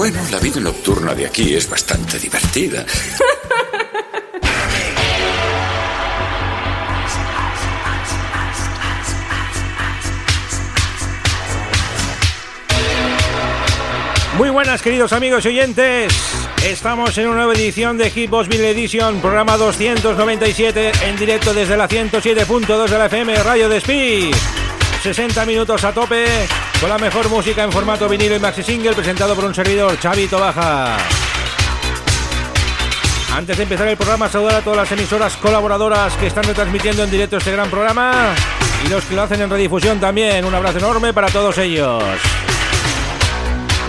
Bueno, la vida nocturna de aquí es bastante divertida. Muy buenas queridos amigos y oyentes. Estamos en una nueva edición de Hitbox Vinyl Edition, programa 297 en directo desde la 107.2 de la FM Radio de Speed. 60 minutos a tope con la mejor música en formato vinilo y maxi single presentado por un servidor, Chavito Baja. Antes de empezar el programa, saludar a todas las emisoras colaboradoras que están retransmitiendo en directo este gran programa y los que lo hacen en redifusión también. Un abrazo enorme para todos ellos.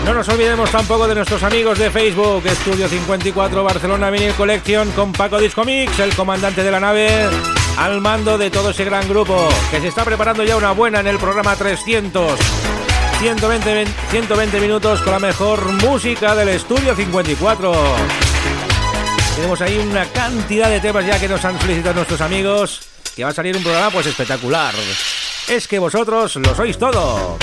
No nos olvidemos tampoco de nuestros amigos de Facebook, Estudio 54 Barcelona Vinyl Collection con Paco Discomix, el comandante de la nave, al mando de todo ese gran grupo, que se está preparando ya una buena en el programa 300. 120, 120 minutos con la mejor música del Estudio 54. Tenemos ahí una cantidad de temas ya que nos han solicitado nuestros amigos, que va a salir un programa pues espectacular. Es que vosotros lo sois todo.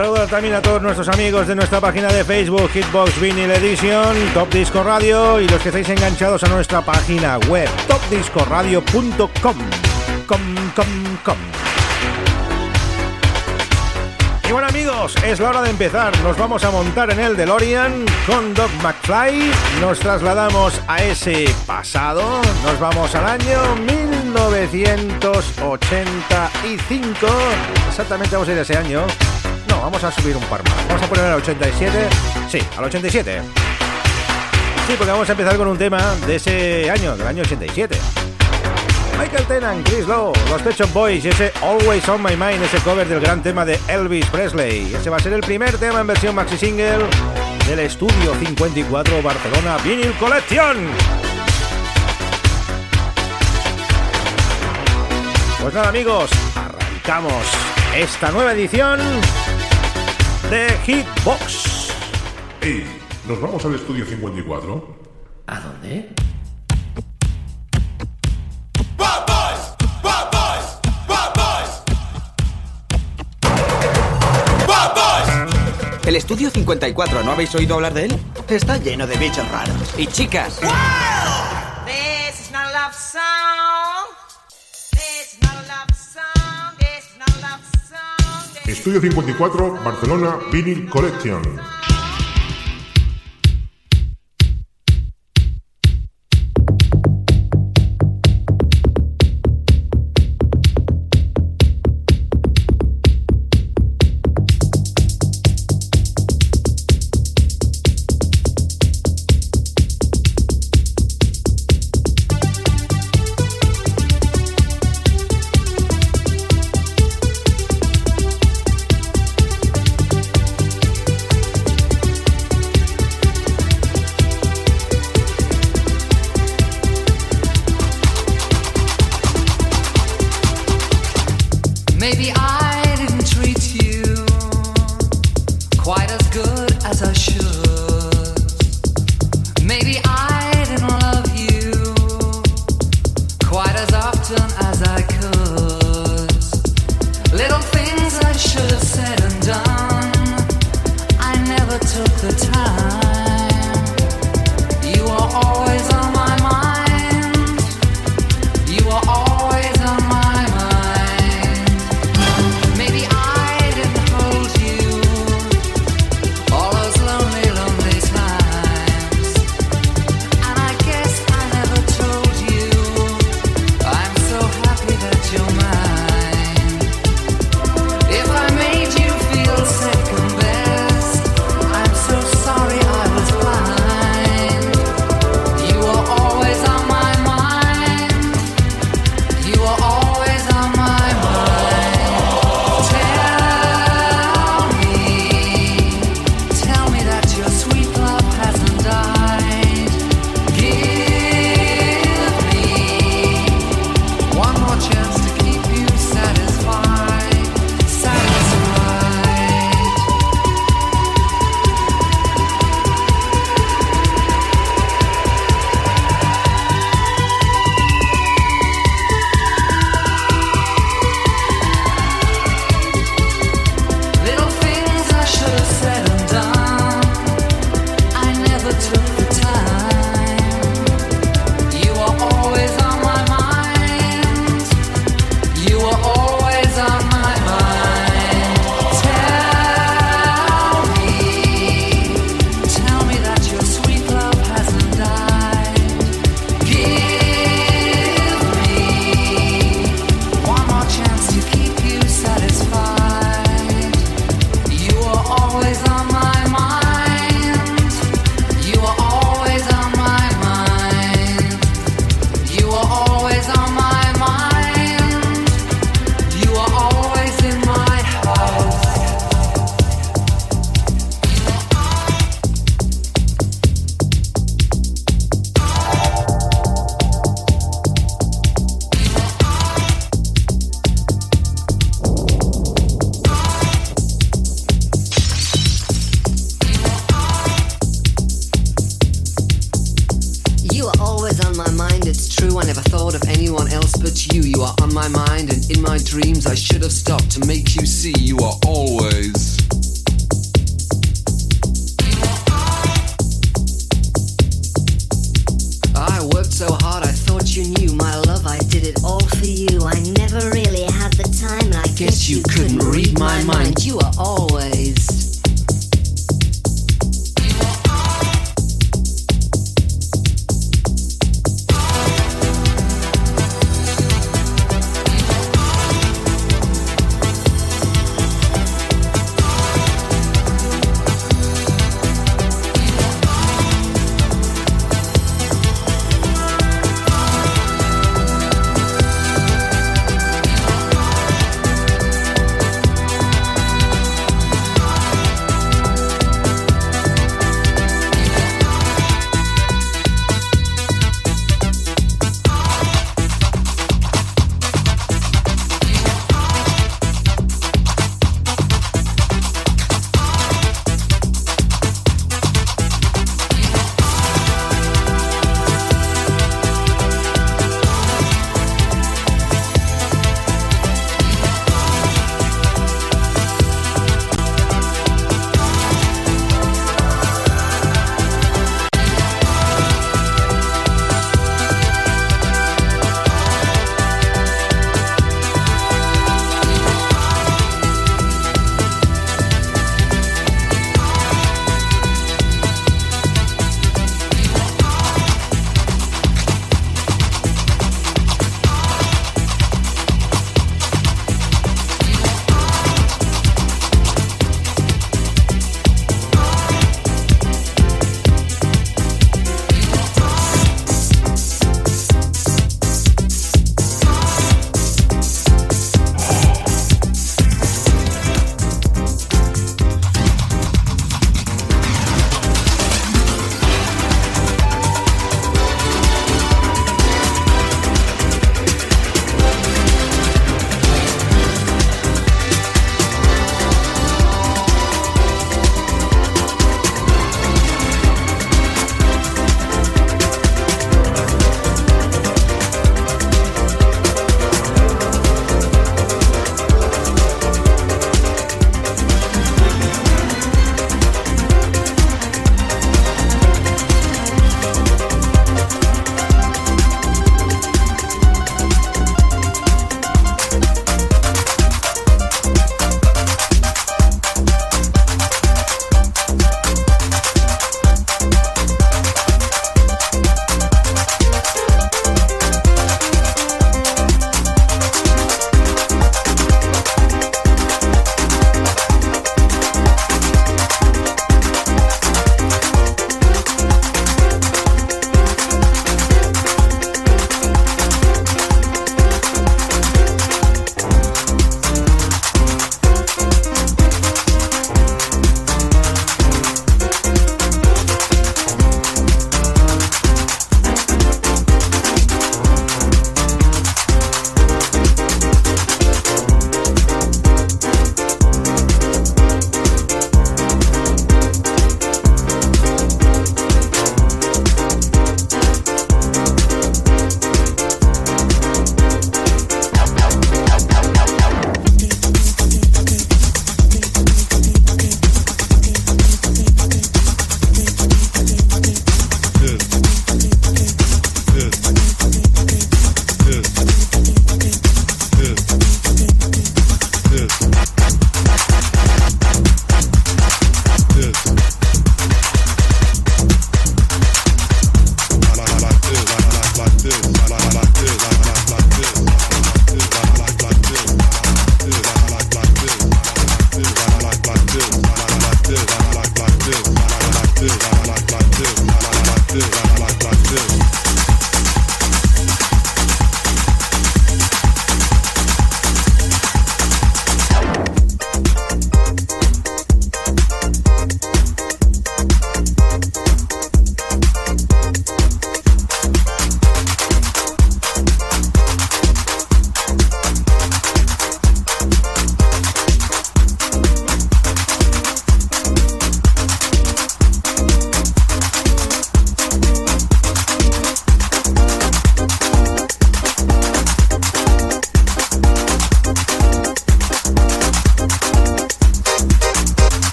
Saludos también a todos nuestros amigos de nuestra página de Facebook, Hitbox Vinyl Edition, Top Disco Radio y los que estáis enganchados a nuestra página web, topdiscoradio.com. Com, com, com. Y bueno amigos, es la hora de empezar. Nos vamos a montar en el DeLorean con Doc McFly. Nos trasladamos a ese pasado. Nos vamos al año 1985. Exactamente vamos a ir a ese año. Vamos a subir un par más. Vamos a poner al 87. Sí, al 87. Sí, porque vamos a empezar con un tema de ese año, del año 87. Michael Tennant, Chris Lowe, los Pet Shop Boys y ese Always on My Mind, ese cover del gran tema de Elvis Presley. Ese va a ser el primer tema en versión maxi single del Estudio 54 Barcelona Vinyl Collection. Pues nada amigos, arrancamos esta nueva edición de Hitbox. Hey, ¿nos vamos al estudio 54? ¿A dónde? El estudio 54, ¿no habéis oído hablar de él? Está lleno de bichos raros. Y chicas. This is not a love song. Estudio 54, Barcelona Vinyl Collection.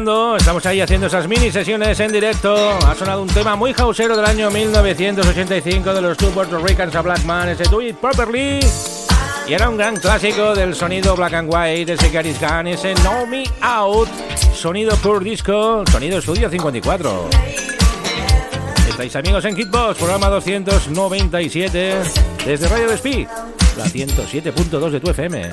Estamos ahí haciendo esas mini sesiones en directo. Ha sonado un tema muy hausero del año 1985 de los two Puerto Ricans a Black Man, ese Do It Properly. Y era un gran clásico del sonido black and white, ese Gary's Gun, ese Know Me Out, sonido pure disco, sonido estudio 54. Estáis amigos en Hitbox, programa 297, desde Radio Despí, la 107.2 de tu FM.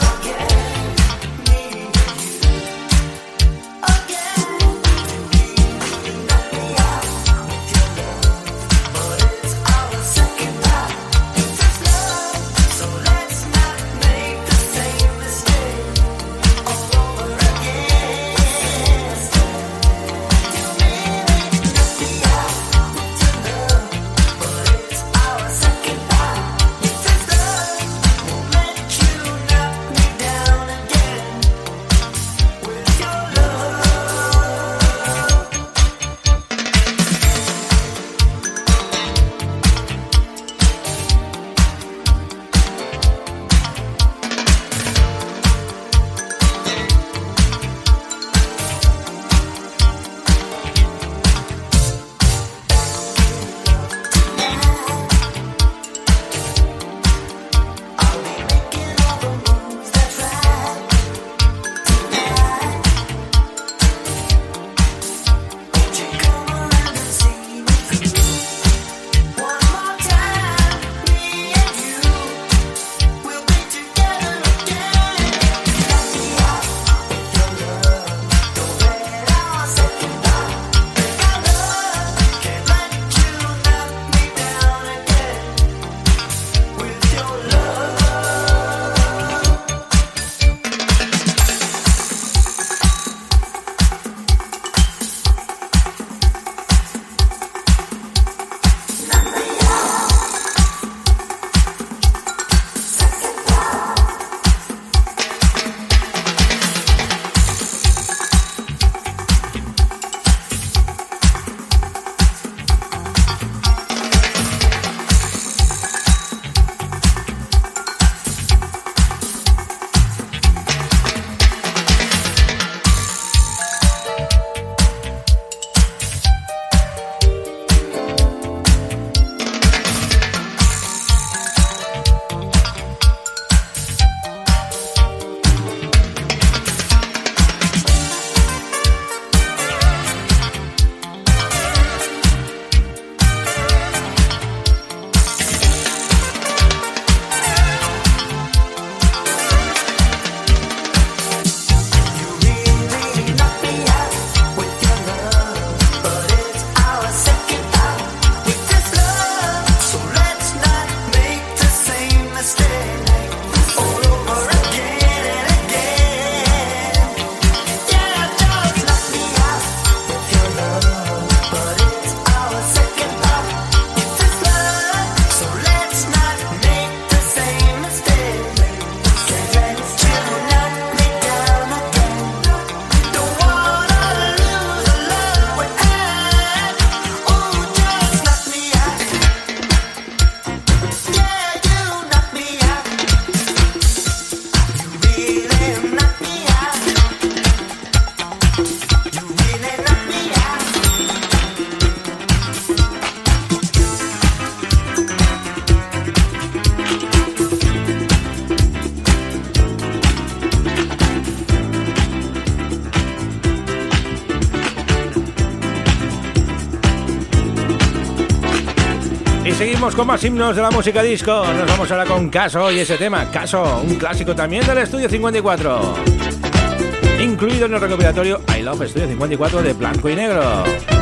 Con más himnos de la música disco. Nos vamos ahora con Caso y ese tema, Caso, un clásico también del Estudio 54. Incluido en el recopilatorio I Love Estudio 54 de Blanco y Negro.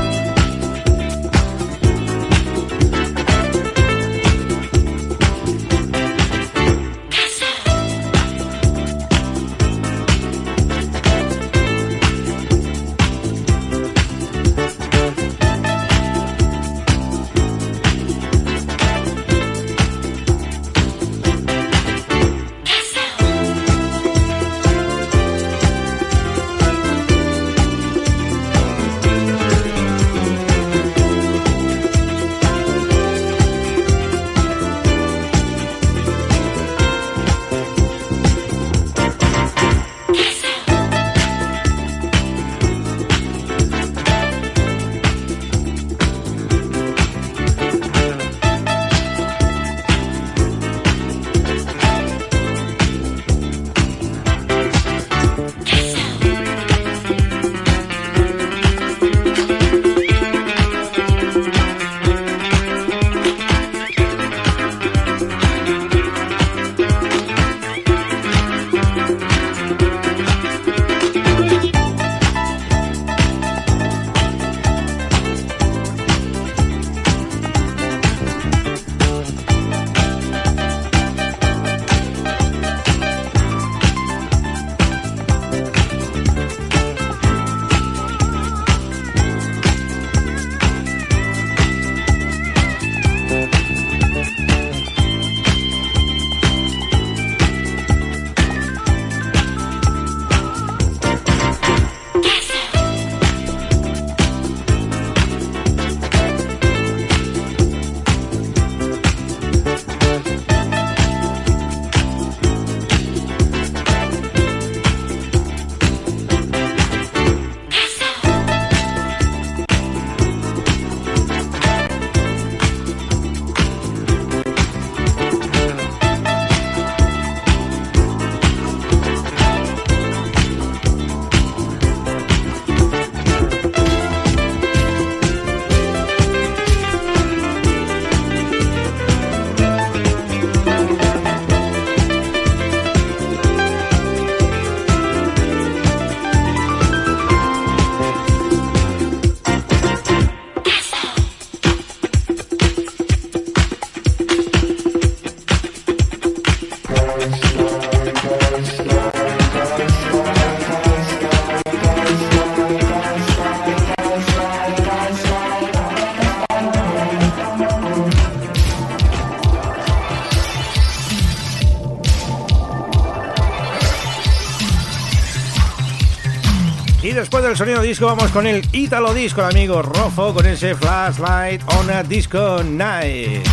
Sonido disco vamos con el Italo Disco, amigo Rofo, con ese Flashlight on a Disco Night.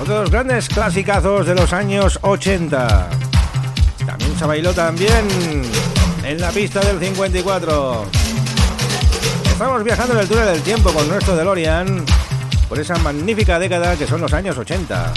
Otros grandes clasicazos de los años 80. También se bailó también en la pista del 54. Estamos viajando en el túnel del tiempo con nuestro DeLorean por esa magnífica década que son los años 80.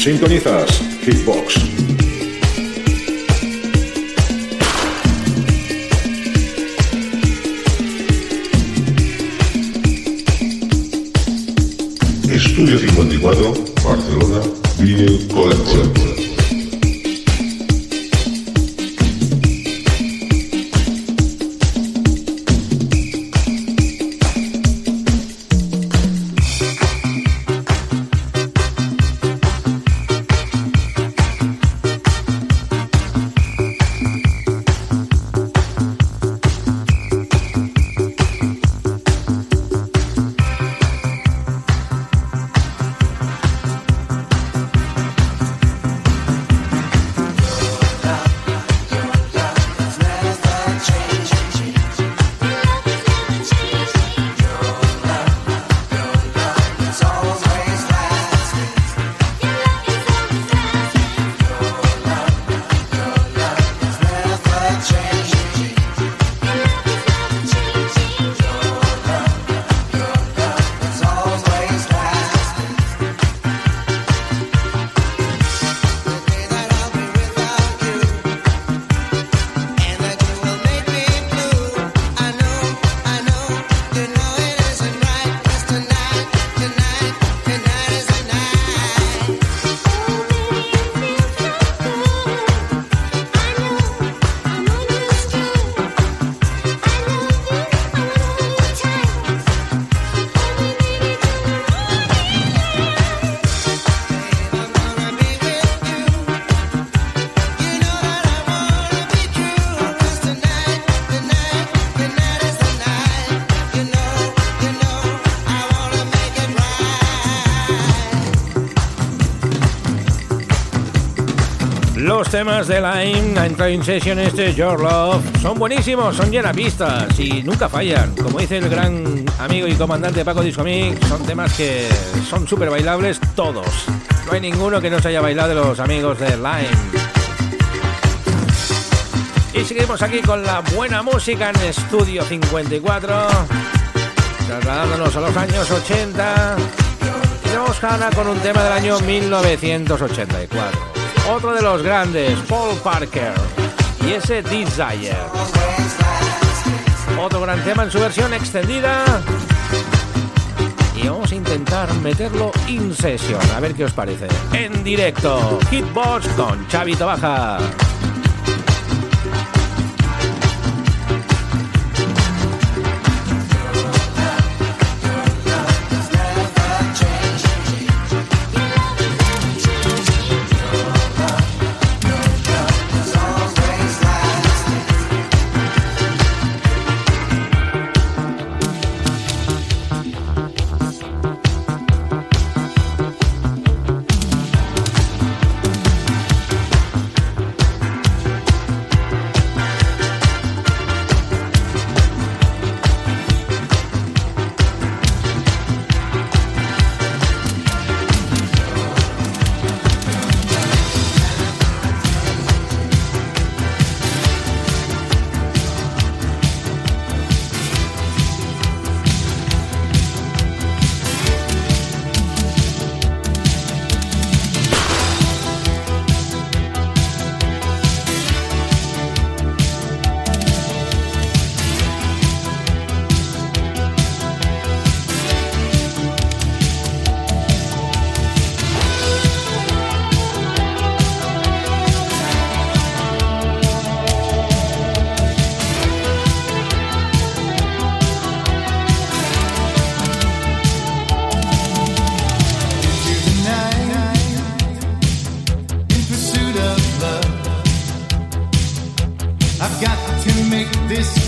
Sintonizas Hitbox. Los temas de Line, a entrado in session este Your Love, son buenísimos, son pistas y nunca fallan. Como dice el gran amigo y comandante Paco Discomic, son temas que son súper bailables todos. No hay ninguno que no se haya bailado los amigos de Line. Y seguimos aquí con la buena música en Estudio 54, trasladándonos a los años 80. Y vamos ahora con un tema del año 1984. Otro de los grandes, Paul Parker, y ese Desire. Otro gran tema en su versión extendida. Y vamos a intentar meterlo in session, a ver qué os parece. En directo, Hitbox con Chavito Baja.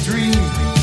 dream.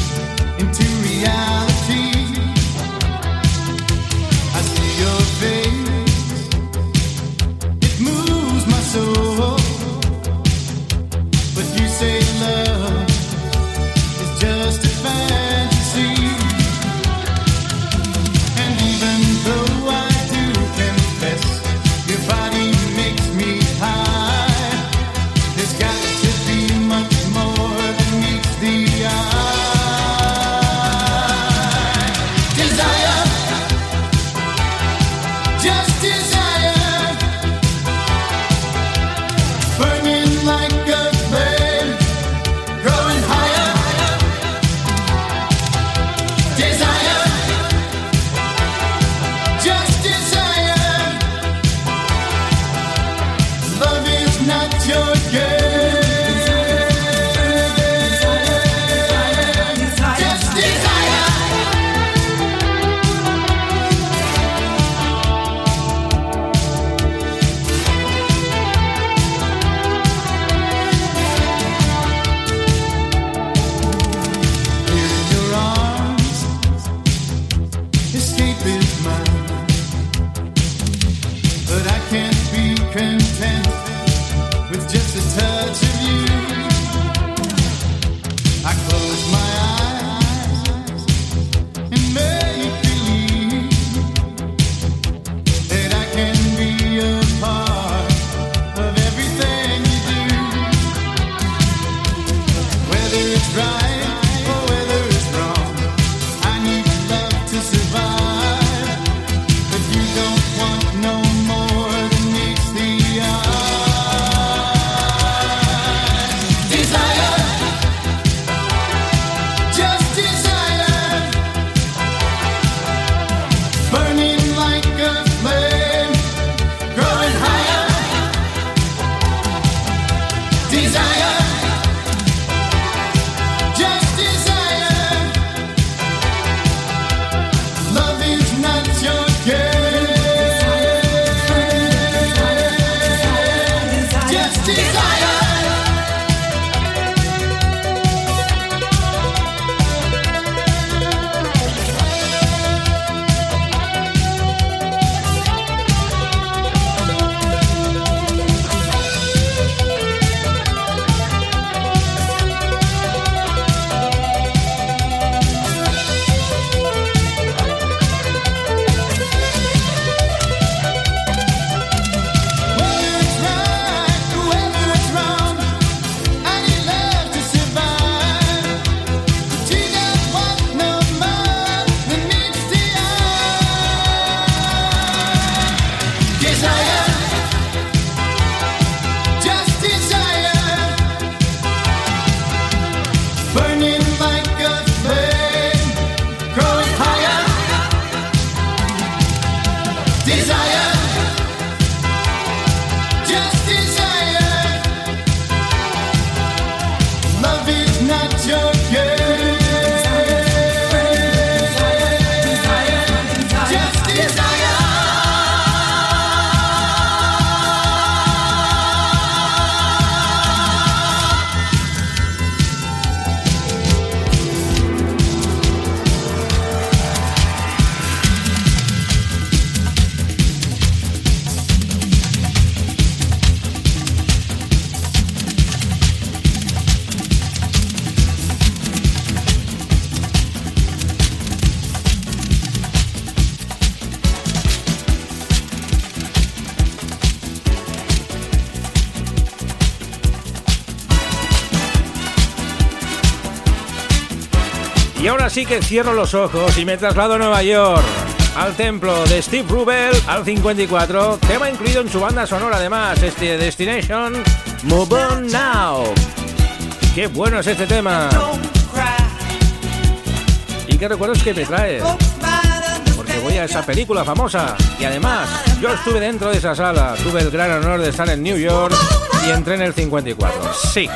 Así que cierro los ojos y me traslado a Nueva York, al templo de Steve Rubel, al 54, tema incluido en su banda sonora además, este Destination, Move On Now. Qué bueno es este tema. ¿Y qué recuerdos que me trae? Porque voy a esa película famosa y además yo estuve dentro de esa sala, tuve el gran honor de estar en New York y entré en el 54. Sí,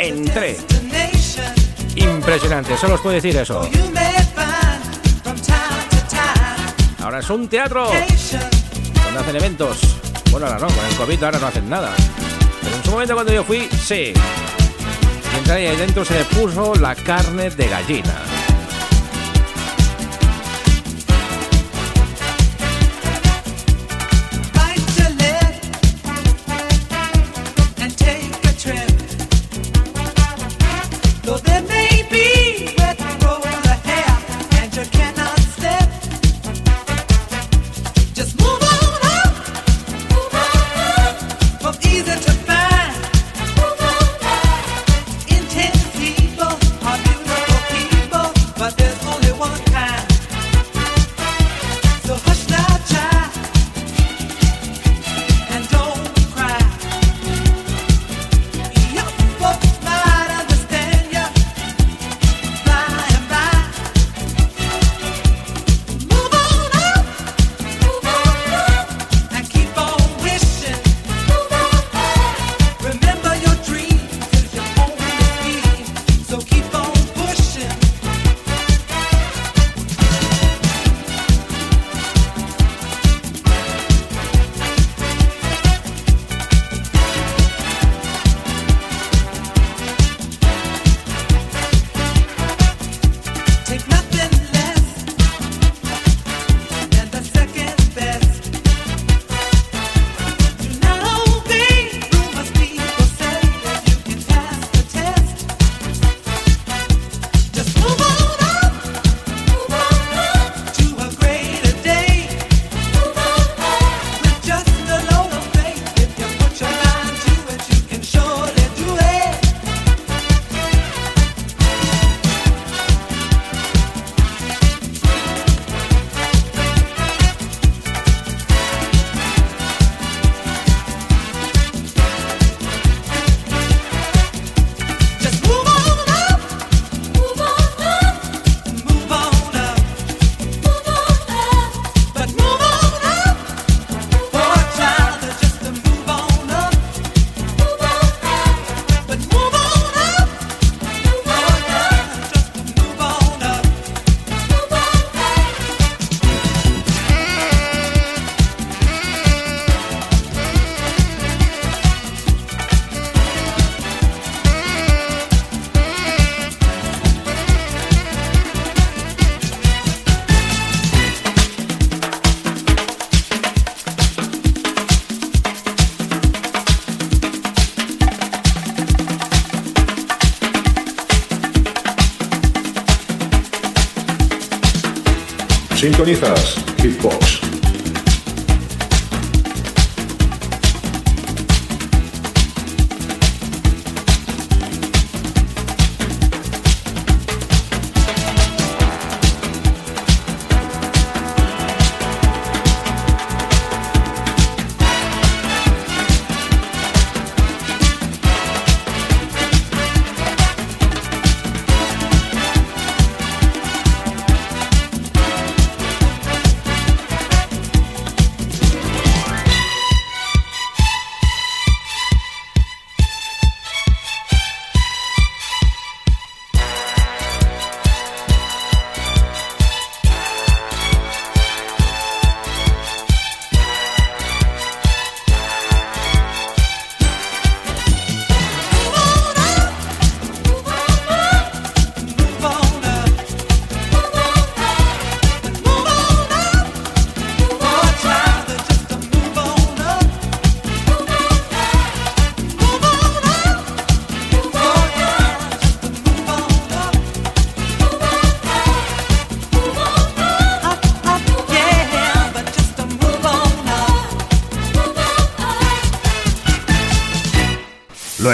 entré. Impresionante, solo os puedo decir eso. Ahora es un teatro donde hacen eventos. Bueno, ahora no, con el COVID ahora no hacen nada. Pero en su momento cuando yo fui, sí. Y entré ahí dentro se le puso la carne de gallina. Sintonizas Hitbox.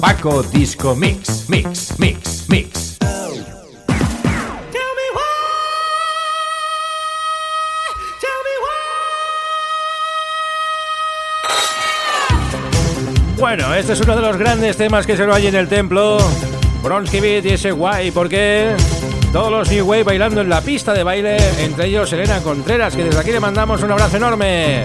Paco Disco Mix, Mix, Mix, Mix. Bueno, este es uno de los grandes temas que se lo hay en el templo. Bronsky Beat y ese guay, porque todos los New Wave bailando en la pista de baile, entre ellos Elena Contreras, que desde aquí le mandamos un abrazo enorme.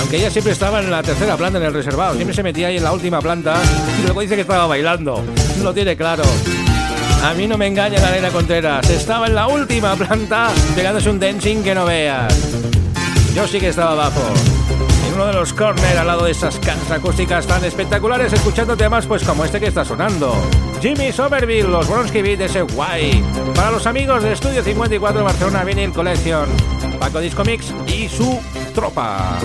Aunque ella siempre estaba en la tercera planta en el reservado, siempre se metía ahí en la última planta y luego dice que estaba bailando. Lo tiene claro. A mí no me engaña la Elena Contreras, estaba en la última planta pegándose un dancing que no veas. Yo sí que estaba abajo. En uno de los corners al lado de esas cajas acústicas tan espectaculares, escuchando temas pues como este que está sonando. Jimmy Somerville, los Bronsky Beat de ese guay. Para los amigos de Estudio 54 Barcelona Vinyl Collection. Paco Disco Mix y su tropa.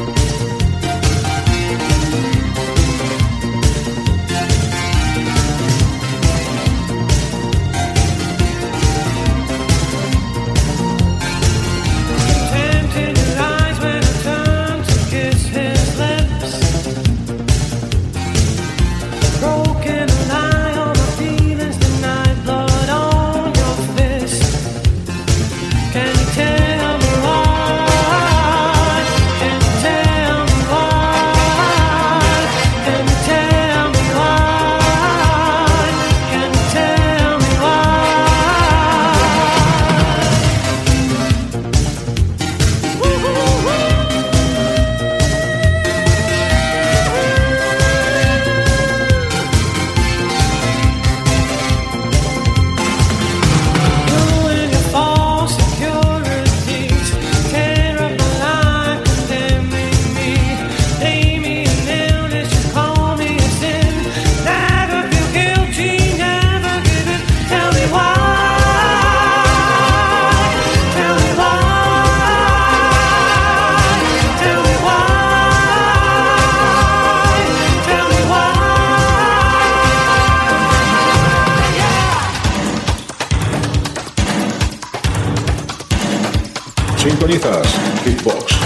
Sintonizas Hitbox.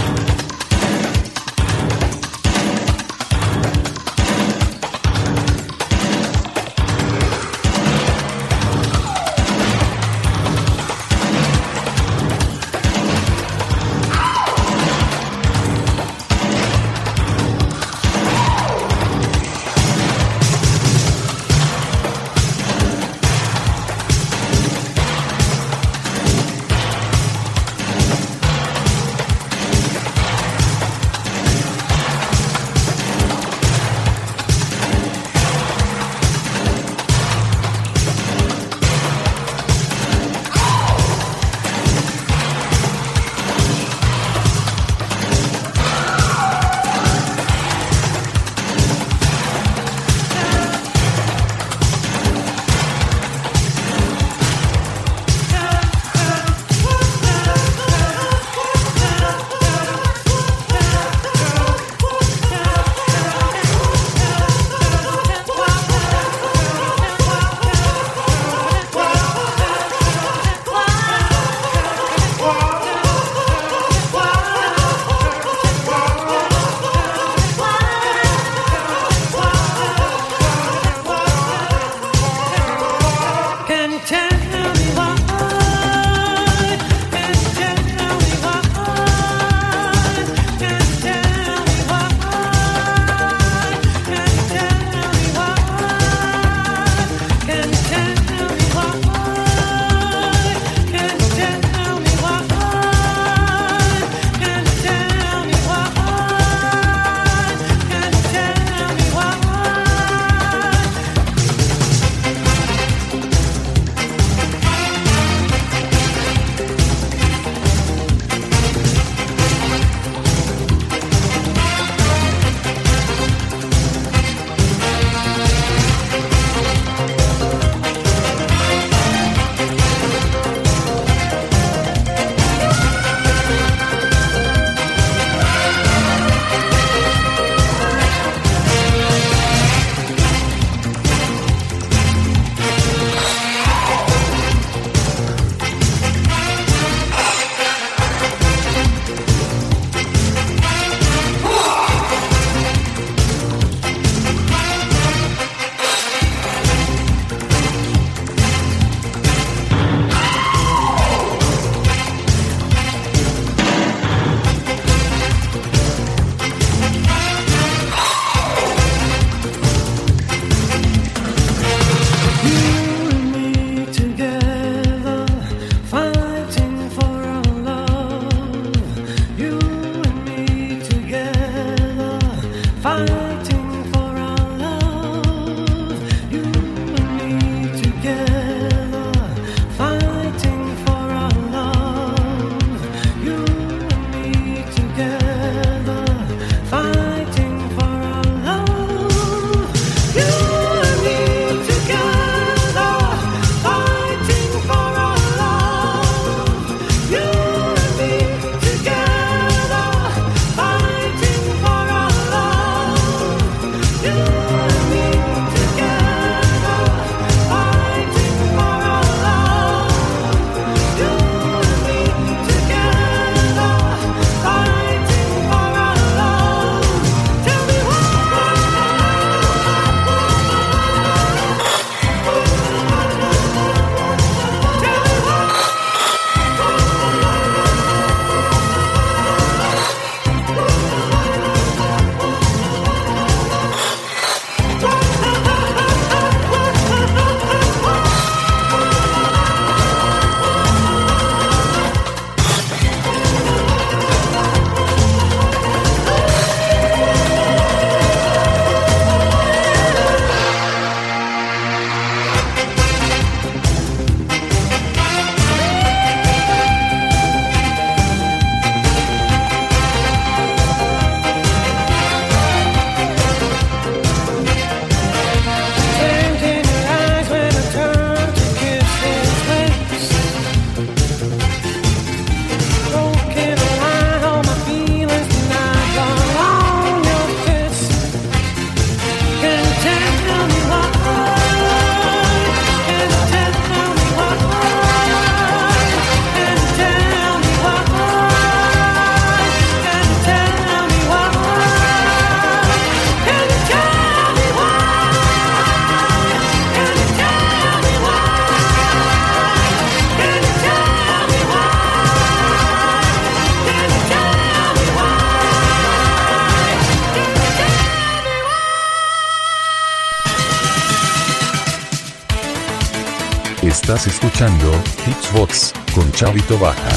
Estás escuchando Hitsbox con Chavito Baja.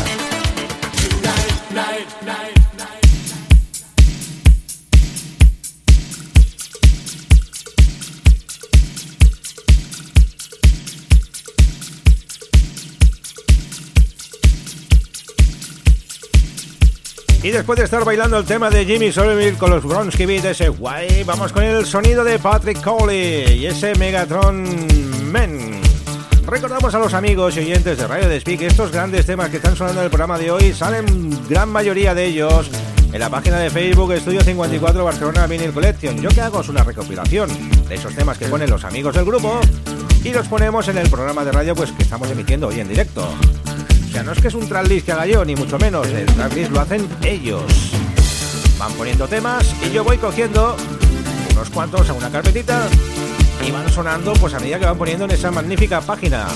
Y después de estar bailando el tema de Jimmy Somerville con los Bronski Beat, ese guay, vamos con el sonido de Patrick Cowley y ese Megatron Men. Recordamos a los amigos y oyentes de Radio Despí que estos grandes temas que están sonando en el programa de hoy salen gran mayoría de ellos en la página de Facebook Estudio 54 Barcelona Vinyl Collection. Yo que hago es una recopilación de esos temas que ponen los amigos del grupo y los ponemos en el programa de radio pues que estamos emitiendo hoy en directo. O sea, no es que es un tracklist que haga yo, ni mucho menos. El tracklist lo hacen ellos. Van poniendo temas y yo voy cogiendo unos cuantos a una carpetita y van sonando pues a medida que van poniendo en esa magnífica página.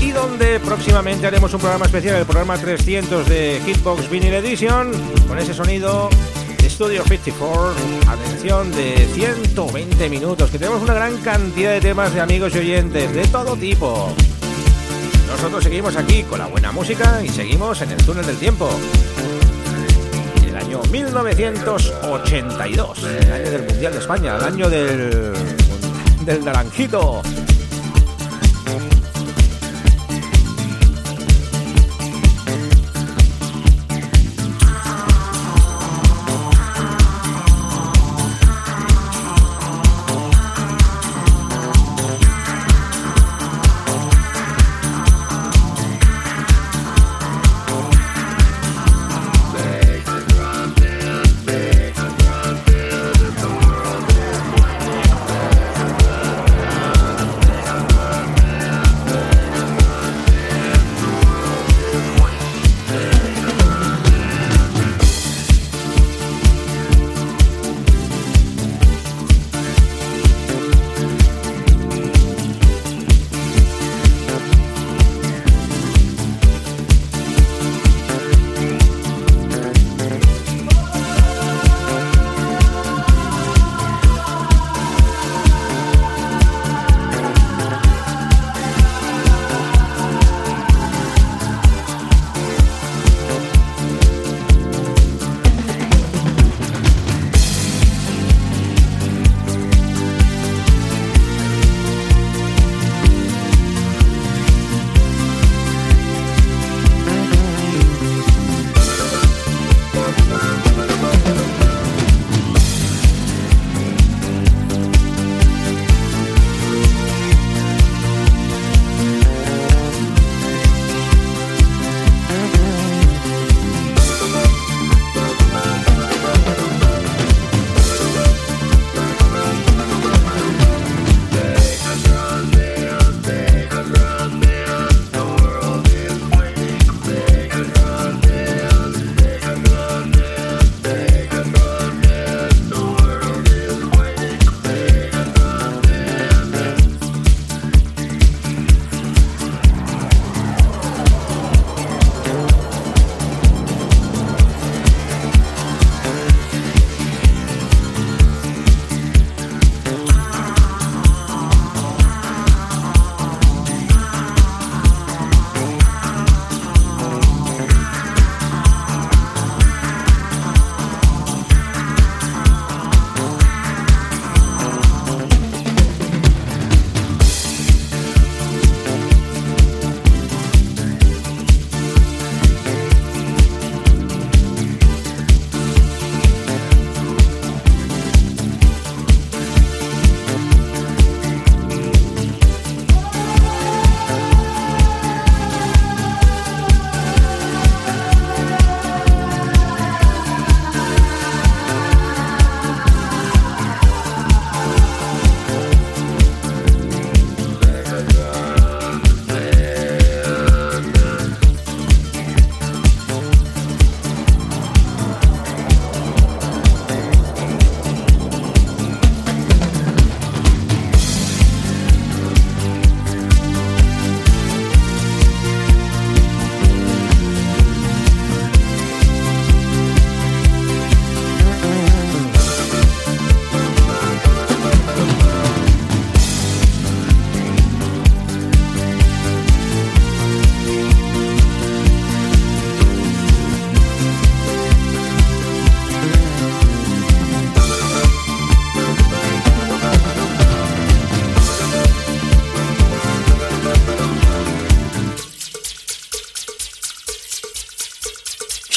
Y donde próximamente haremos un programa especial, el programa 300 de Hitbox Vinyl Edition, con ese sonido de Studio 54, atención de 120 minutos, que tenemos una gran cantidad de temas de amigos y oyentes de todo tipo. Nosotros seguimos aquí con la buena música y seguimos en el túnel del tiempo. En el año 1982, el año del Mundial de España, el año del, del naranjito.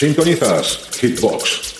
Sintonizas Hitbox.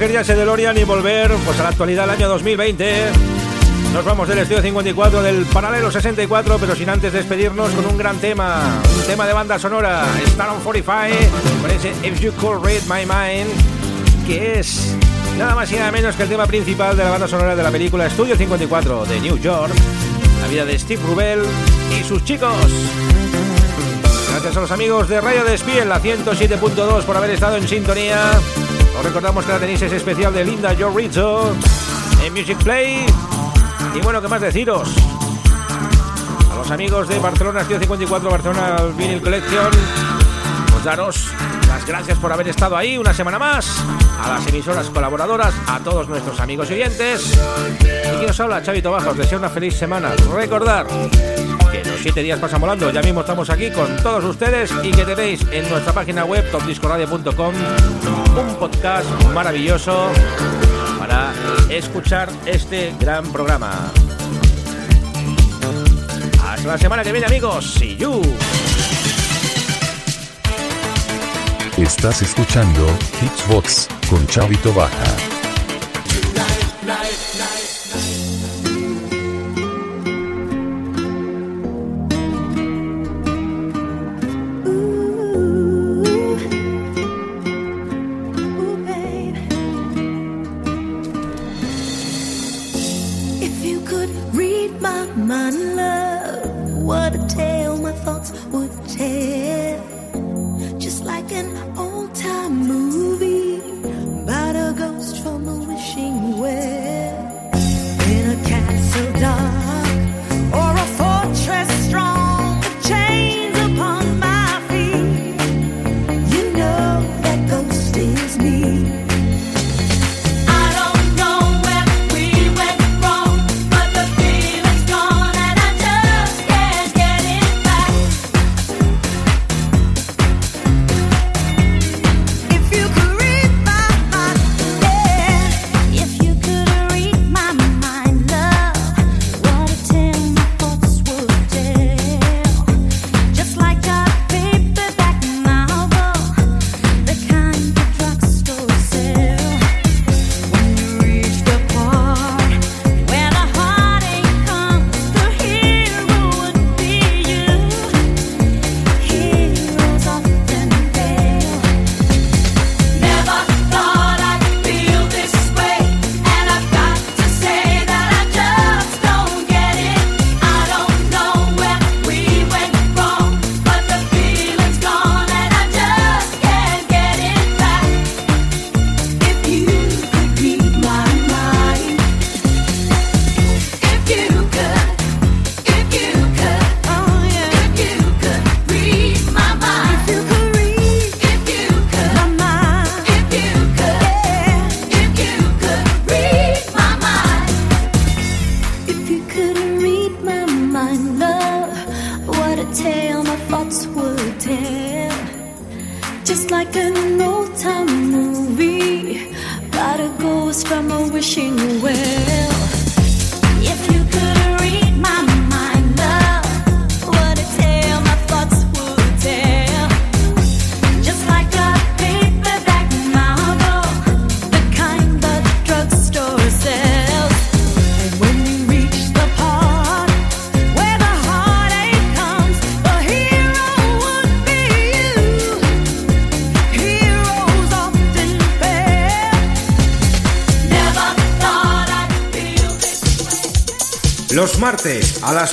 Coger ya ese DeLorean y volver pues, a la actualidad del año 2020. Nos vamos del estudio 54 del paralelo 64, pero sin antes despedirnos con un gran tema, un tema de banda sonora, Star on 45, con ese If You Could Read My Mind, que es nada más y nada menos que el tema principal de la banda sonora de la película Estudio 54 de New York, la vida de Steve Rubel y sus chicos. Gracias a los amigos de Radio Despí en la 107.2 por haber estado en sintonía. Os recordamos que la tenéis ese especial de Linda Joe Rizzo en Music Play. Y bueno, ¿qué más deciros? A los amigos de Barcelona Estudio 54, Barcelona Vinyl Collection, pues daros las gracias por haber estado ahí una semana más. A las emisoras colaboradoras, a todos nuestros amigos y oyentes. Y quien os habla, Chavito Baja, os deseo una feliz semana. Recordar que los siete días pasan volando. Ya mismo estamos aquí con todos ustedes y que tenéis en nuestra página web topdiscoradio.com un podcast maravilloso para escuchar este gran programa. Hasta la semana que viene, amigos. See you. Estás escuchando Hitbox con Chavito Baja.